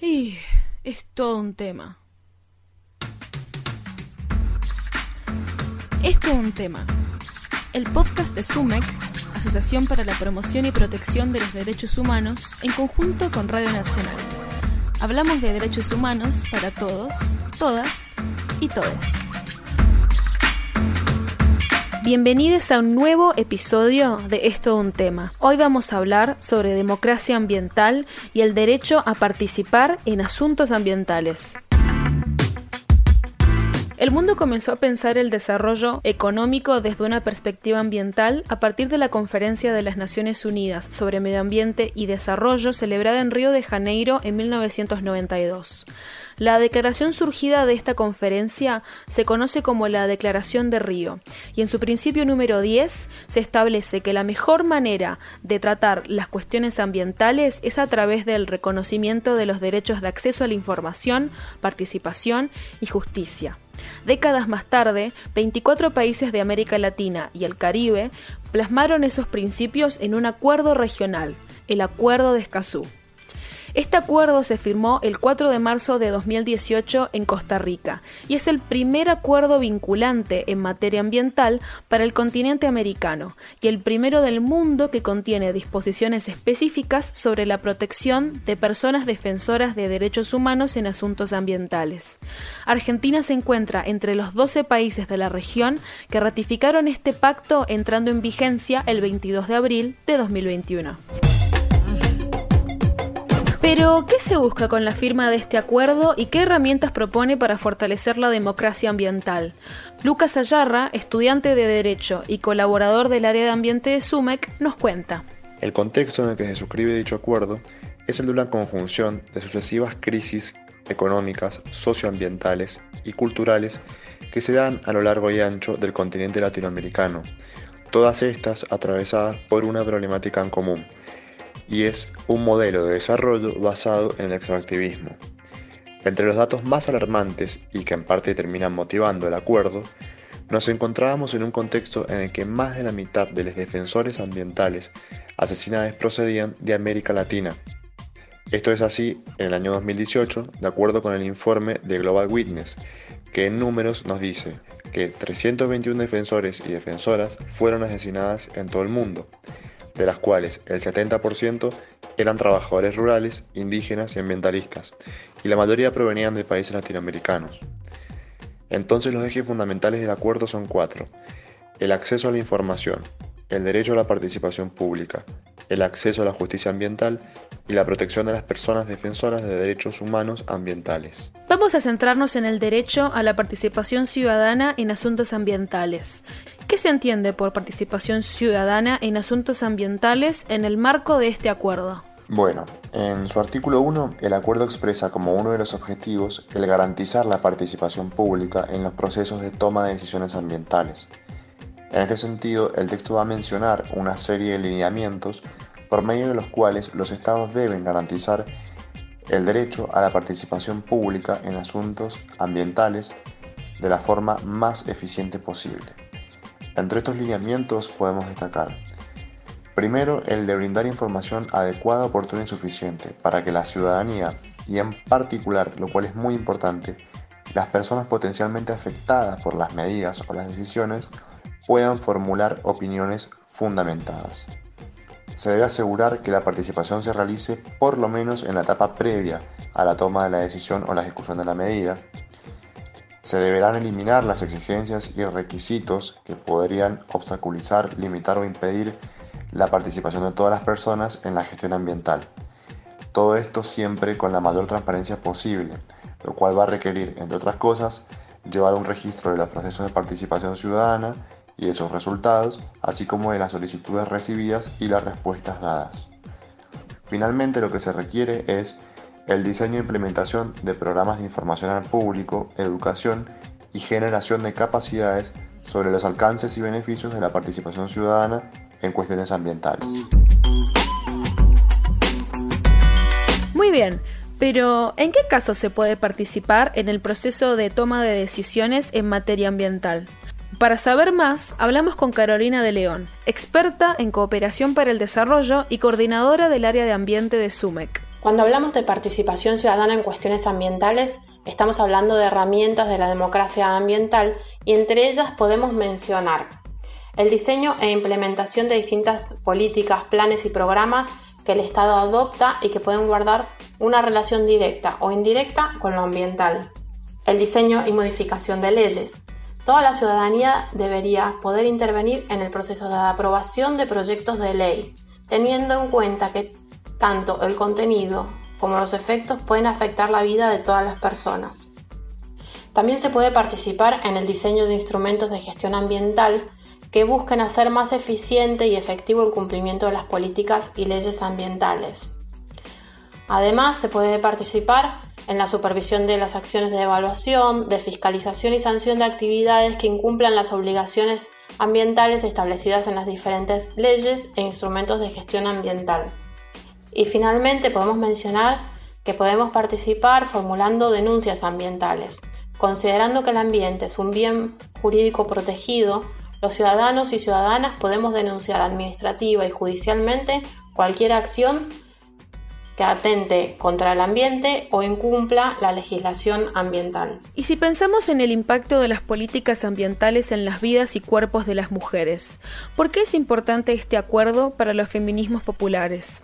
Y es todo un tema. Es un tema. El podcast de SUMEC, Asociación para la Promoción y Protección de los Derechos Humanos, en conjunto con Radio Nacional. Hablamos de derechos humanos para todos, todas y todes. Bienvenidos a un nuevo episodio de Esto un tema. Hoy vamos a hablar sobre democracia ambiental y el derecho a participar en asuntos ambientales. El mundo comenzó a pensar el desarrollo económico desde una perspectiva ambiental a partir de la Conferencia de las Naciones Unidas sobre Medio Ambiente y Desarrollo celebrada en Río de Janeiro en 1992. La declaración surgida de esta conferencia se conoce como la Declaración de Río, y en su principio número 10 se establece que la mejor manera de tratar las cuestiones ambientales es a través del reconocimiento de los derechos de acceso a la información, participación y justicia. Décadas más tarde, 24 países de América Latina y el Caribe plasmaron esos principios en un acuerdo regional, el Acuerdo de Escazú. Este acuerdo se firmó el 4 de marzo de 2018 en Costa Rica y es el primer acuerdo vinculante en materia ambiental para el continente americano y el primero del mundo que contiene disposiciones específicas sobre la protección de personas defensoras de derechos humanos en asuntos ambientales. Argentina se encuentra entre los 12 países de la región que ratificaron este pacto entrando en vigencia el 22 de abril de 2021. Pero, ¿qué se busca con la firma de este acuerdo y qué herramientas propone para fortalecer la democracia ambiental? Lucas Ayarra, estudiante de Derecho y colaborador del área de ambiente de SUMEC, nos cuenta. El contexto en el que se suscribe dicho acuerdo es el de una conjunción de sucesivas crisis económicas, socioambientales y culturales que se dan a lo largo y ancho del continente latinoamericano, todas estas atravesadas por una problemática en común, y es un modelo de desarrollo basado en el extractivismo. Entre los datos más alarmantes y que en parte terminan motivando el acuerdo, nos encontrábamos en un contexto en el que más de la mitad de los defensores ambientales asesinados procedían de América Latina. Esto es así en el año 2018, de acuerdo con el informe de Global Witness, que en números nos dice que 321 defensores y defensoras fueron asesinadas en todo el mundo, de las cuales el 70% eran trabajadores rurales, indígenas y ambientalistas, y la mayoría provenían de países latinoamericanos. Entonces los ejes fundamentales del acuerdo son cuatro. El acceso a la información, el derecho a la participación pública, el acceso a la justicia ambiental y la protección de las personas defensoras de derechos humanos ambientales. Vamos a centrarnos en el derecho a la participación ciudadana en asuntos ambientales. ¿Qué se entiende por participación ciudadana en asuntos ambientales en el marco de este acuerdo? Bueno, en su artículo 1, el acuerdo expresa como uno de los objetivos el garantizar la participación pública en los procesos de toma de decisiones ambientales. En este sentido, el texto va a mencionar una serie de lineamientos por medio de los cuales los estados deben garantizar el derecho a la participación pública en asuntos ambientales de la forma más eficiente posible. Entre estos lineamientos podemos destacar Primero, el de brindar información adecuada, oportuna y suficiente para que la ciudadanía, y en particular, lo cual es muy importante, las personas potencialmente afectadas por las medidas o las decisiones puedan formular opiniones fundamentadas. Se debe asegurar que la participación se realice por lo menos en la etapa previa a la toma de la decisión o la ejecución de la medida. Se deberán eliminar las exigencias y requisitos que podrían obstaculizar, limitar o impedir la participación de todas las personas en la gestión ambiental. Todo esto siempre con la mayor transparencia posible, lo cual va a requerir, entre otras cosas, llevar un registro de los procesos de participación ciudadana y de sus resultados, así como de las solicitudes recibidas y las respuestas dadas. Finalmente, lo que se requiere es el diseño e implementación de programas de información al público, educación y generación de capacidades sobre los alcances y beneficios de la participación ciudadana en cuestiones ambientales. Muy bien, pero ¿en qué caso se puede participar en el proceso de toma de decisiones en materia ambiental? Para saber más, hablamos con Carolina de León, experta en cooperación para el desarrollo y coordinadora del área de ambiente de SUMEC. Cuando hablamos de participación ciudadana en cuestiones ambientales, estamos hablando de herramientas de la democracia ambiental y entre ellas podemos mencionar el diseño e implementación de distintas políticas, planes y programas que el Estado adopta y que pueden guardar una relación directa o indirecta con lo ambiental. El diseño y modificación de leyes. Toda la ciudadanía debería poder intervenir en el proceso de aprobación de proyectos de ley, teniendo en cuenta que tanto el contenido como los efectos pueden afectar la vida de todas las personas. También se puede participar en el diseño de instrumentos de gestión ambiental que busquen hacer más eficiente y efectivo el cumplimiento de las políticas y leyes ambientales. Además, se puede participar en la supervisión de las acciones de evaluación, de fiscalización y sanción de actividades que incumplan las obligaciones ambientales establecidas en las diferentes leyes e instrumentos de gestión ambiental. Y finalmente podemos mencionar que podemos participar formulando denuncias ambientales. Considerando que el ambiente es un bien jurídico protegido, los ciudadanos y ciudadanas podemos denunciar administrativa y judicialmente cualquier acción que atente contra el ambiente o incumpla la legislación ambiental. Y si pensamos en el impacto de las políticas ambientales en las vidas y cuerpos de las mujeres, ¿por qué es importante este acuerdo para los feminismos populares?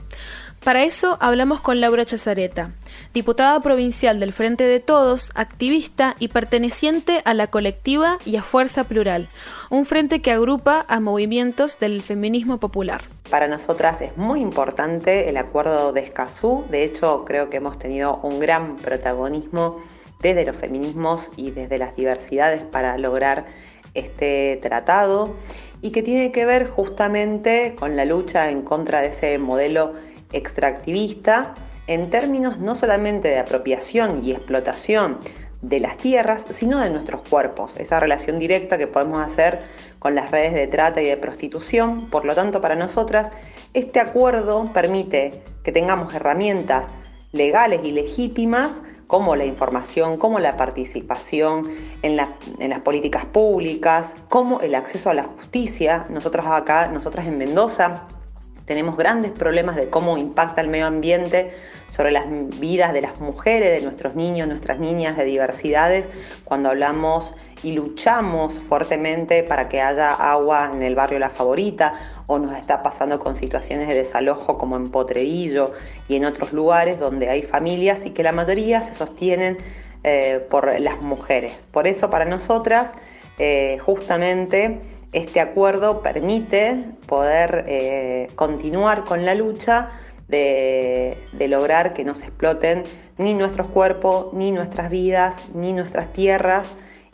Para eso hablamos con Laura Chazareta, diputada provincial del Frente de Todos, activista y perteneciente a la colectiva y a Fuerza Plural, un frente que agrupa a movimientos del feminismo popular. Para nosotras es muy importante el acuerdo de Escazú, de hecho creo que hemos tenido un gran protagonismo desde los feminismos y desde las diversidades para lograr este tratado y que tiene que ver justamente con la lucha en contra de ese modelo extractivista en términos no solamente de apropiación y explotación de las tierras, sino de nuestros cuerpos, esa relación directa que podemos hacer con las redes de trata y de prostitución. Por lo tanto, para nosotras, este acuerdo permite que tengamos herramientas legales y legítimas como la información, como la participación en, las políticas públicas, como el acceso a la justicia. Nosotros acá, nosotras en Mendoza, tenemos grandes problemas de cómo impacta el medio ambiente sobre las vidas de las mujeres, de nuestros niños, nuestras niñas, de diversidades, cuando hablamos y luchamos fuertemente para que haya agua en el barrio La Favorita o nos está pasando con situaciones de desalojo como en Potrerillo y en otros lugares donde hay familias y que la mayoría se sostienen eh, por las mujeres. Por eso para nosotras eh, justamente este acuerdo permite poder eh, continuar con la lucha de, lograr que no se exploten ni nuestros cuerpos, ni nuestras vidas, ni nuestras tierras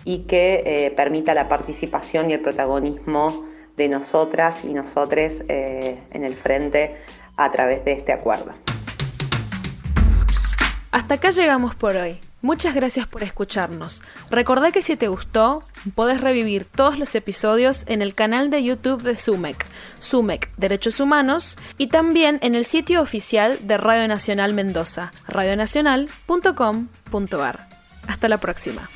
y que eh, permita la participación y el protagonismo de nosotras y nosotres eh, en el frente a través de este acuerdo. Hasta acá llegamos por hoy. Muchas gracias por escucharnos. Recordá que si te gustó, podés revivir todos los episodios en el canal de YouTube de SUMEC, SUMEC Derechos Humanos, y también en el sitio oficial de Radio Nacional Mendoza, radionacional.com.ar. Hasta la próxima.